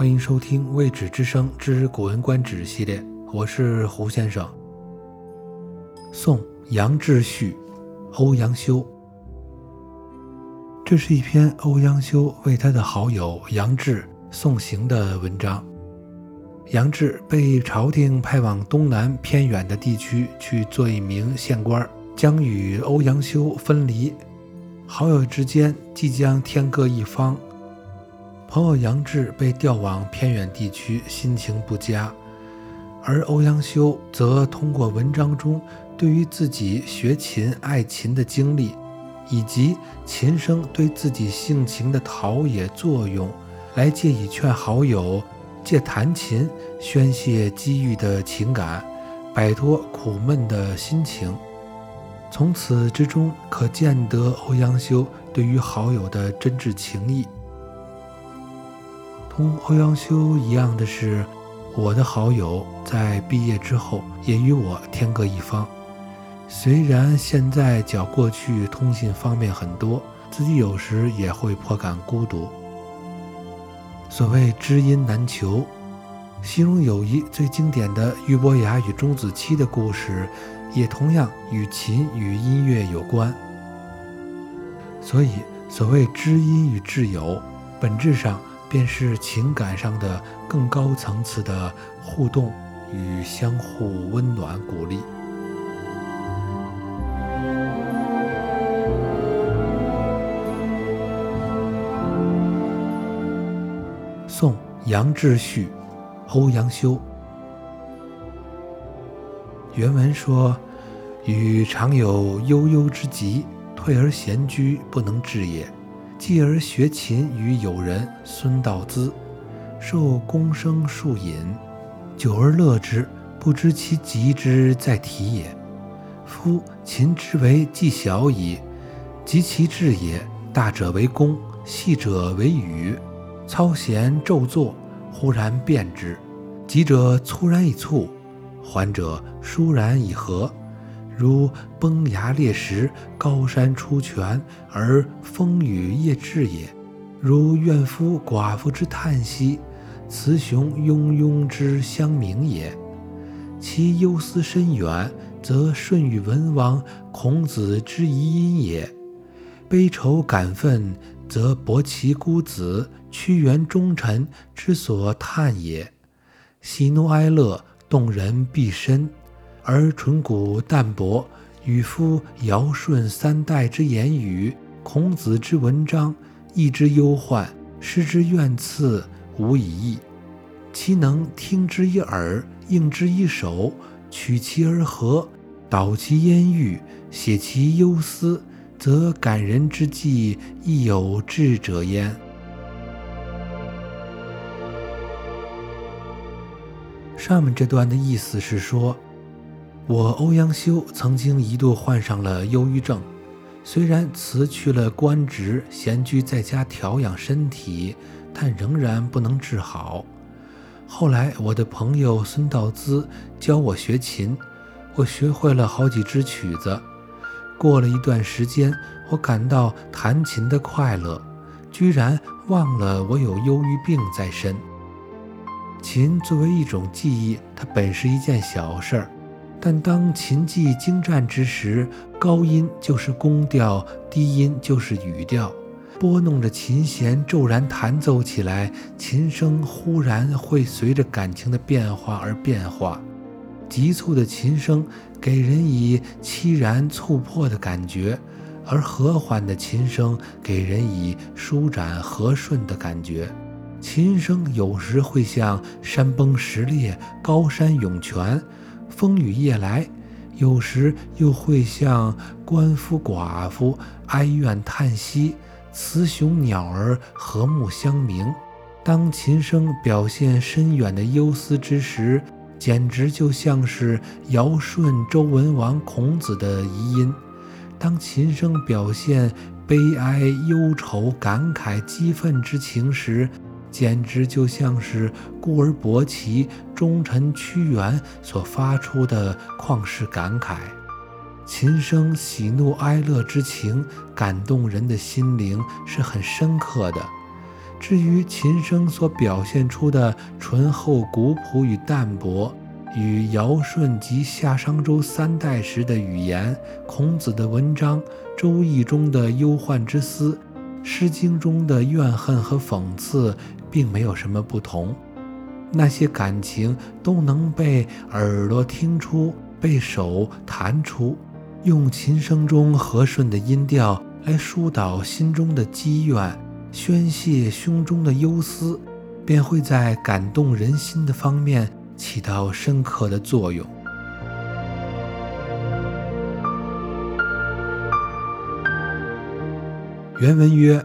欢迎收听《未知之声之古文观止》系列，我是胡先生。宋杨志序，欧阳修。这是一篇欧阳修为他的好友杨志送行的文章。杨志被朝廷派往东南偏远的地区去做一名县官，将与欧阳修分离。好友之间即将天各一方。朋友杨志被调往偏远地区，心情不佳；而欧阳修则通过文章中对于自己学琴、爱琴的经历，以及琴声对自己性情的陶冶作用，来借以劝好友借弹琴宣泄积郁的情感，摆脱苦闷的心情。从此之中，可见得欧阳修对于好友的真挚情谊。同欧阳修一样的是，我的好友在毕业之后也与我天各一方。虽然现在较过去通信方便很多，自己有时也会颇感孤独。所谓知音难求，形容友谊最经典的俞伯牙与钟子期的故事，也同样与琴与音乐有关。所以，所谓知音与挚友，本质上。便是情感上的更高层次的互动与相互温暖鼓励。宋杨志序，欧阳修。原文说：“与常有悠悠之疾，退而闲居，不能治也。”继而学琴于友人孙道资，受公生数引，久而乐之，不知其极之在体也。夫琴之为既小矣，及其志也，大者为弓，细者为羽。操弦骤作，忽然变之；急者猝然以促，缓者舒然以和。如崩崖裂石，高山出泉，而风雨夜至也；如怨夫寡妇之叹息，雌雄庸庸之相鸣也。其忧思深远，则舜与文王、孔子之遗音也；悲愁感愤，则伯奇孤子、屈原忠臣之所叹也。喜怒哀乐，动人必深。而淳古淡泊，与夫尧舜三代之言语，孔子之文章，义之忧患，诗之怨刺，无以易。其能听之一耳，应之一手，取其而和，导其烟郁，写其忧思，则感人之际，亦有智者焉。上面这段的意思是说。我欧阳修曾经一度患上了忧郁症，虽然辞去了官职，闲居在家调养身体，但仍然不能治好。后来，我的朋友孙道资教我学琴，我学会了好几支曲子。过了一段时间，我感到弹琴的快乐，居然忘了我有忧郁病在身。琴作为一种技艺，它本是一件小事儿。但当琴技精湛之时，高音就是宫调，低音就是语调，拨弄着琴弦骤然弹奏起来，琴声忽然会随着感情的变化而变化。急促的琴声给人以凄然促破的感觉，而和缓的琴声给人以舒展和顺的感觉。琴声有时会像山崩石裂，高山涌泉。风雨夜来，有时又会像官夫寡妇哀怨叹息，雌雄鸟儿和睦相鸣。当琴声表现深远的忧思之时，简直就像是尧舜周文王孔子的遗音；当琴声表现悲哀忧愁感慨激愤之情时，简直就像是孤儿伯奇、忠臣屈原所发出的旷世感慨。琴声喜怒哀乐之情，感动人的心灵是很深刻的。至于琴声所表现出的醇厚、古朴与淡泊，与尧舜及夏商周三代时的语言、孔子的文章、周易中的忧患之思、诗经中的怨恨和讽刺，并没有什么不同。那些感情都能被耳朵听出，被手弹出，用琴声中和顺的音调来疏导心中的积怨，宣泄胸中的忧思，便会在感动人心的方面。起到深刻的作用。原文曰：“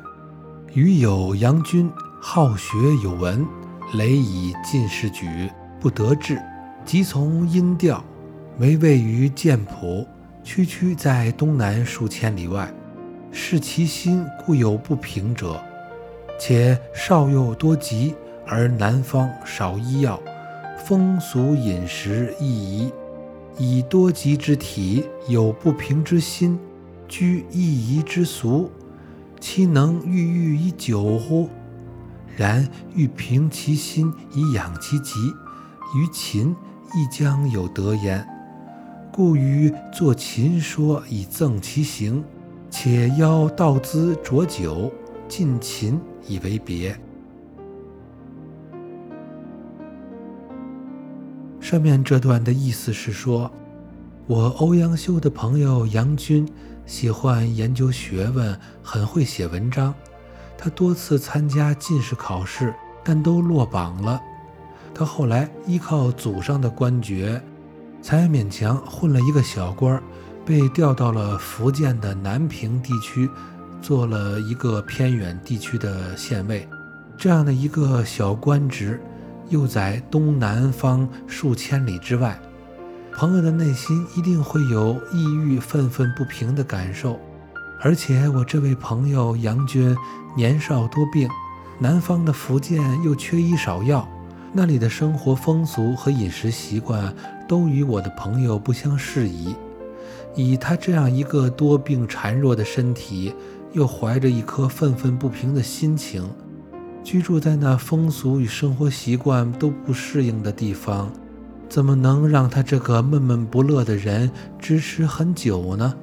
余有杨君，好学有闻，累以进士举，不得志，即从音调，为位于剑谱，区区在东南数千里外。视其心，故有不平者。且少幼多疾，而南方少医药。”风俗饮食亦宜，以多疾之体有不平之心，居异宜之俗，其能郁郁以久乎？然欲平其心以养其疾，于秦亦将有得焉。故于作秦说以赠其行，且邀道资浊酒，尽秦以为别。上面这段的意思是说，我欧阳修的朋友杨军喜欢研究学问，很会写文章。他多次参加进士考试，但都落榜了。他后来依靠祖上的官爵，才勉强混了一个小官，被调到了福建的南平地区，做了一个偏远地区的县尉。这样的一个小官职。又在东南方数千里之外，朋友的内心一定会有抑郁、愤愤不平的感受。而且我这位朋友杨军年少多病，南方的福建又缺医少药，那里的生活风俗和饮食习惯都与我的朋友不相适宜。以他这样一个多病孱弱的身体，又怀着一颗愤愤不平的心情。居住在那风俗与生活习惯都不适应的地方，怎么能让他这个闷闷不乐的人支持很久呢？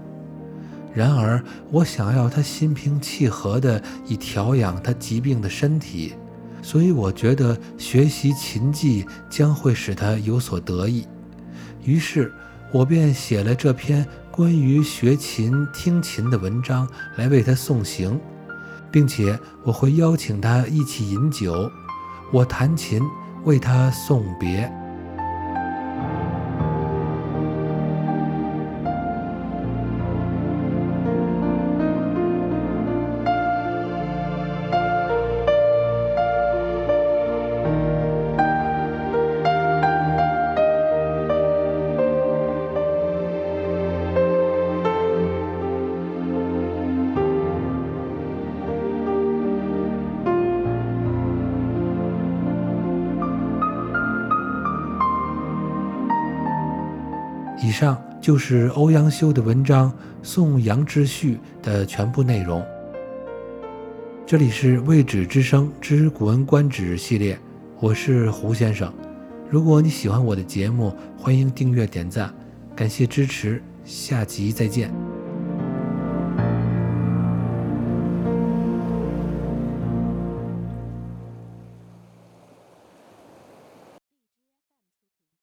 然而，我想要他心平气和地以调养他疾病的身体，所以我觉得学习琴技将会使他有所得益。于是，我便写了这篇关于学琴听琴的文章来为他送行。并且我会邀请他一起饮酒，我弹琴为他送别。以上就是欧阳修的文章《送杨之序》的全部内容。这里是《未止之声》之《古文观止》系列，我是胡先生。如果你喜欢我的节目，欢迎订阅点赞，感谢支持，下集再见。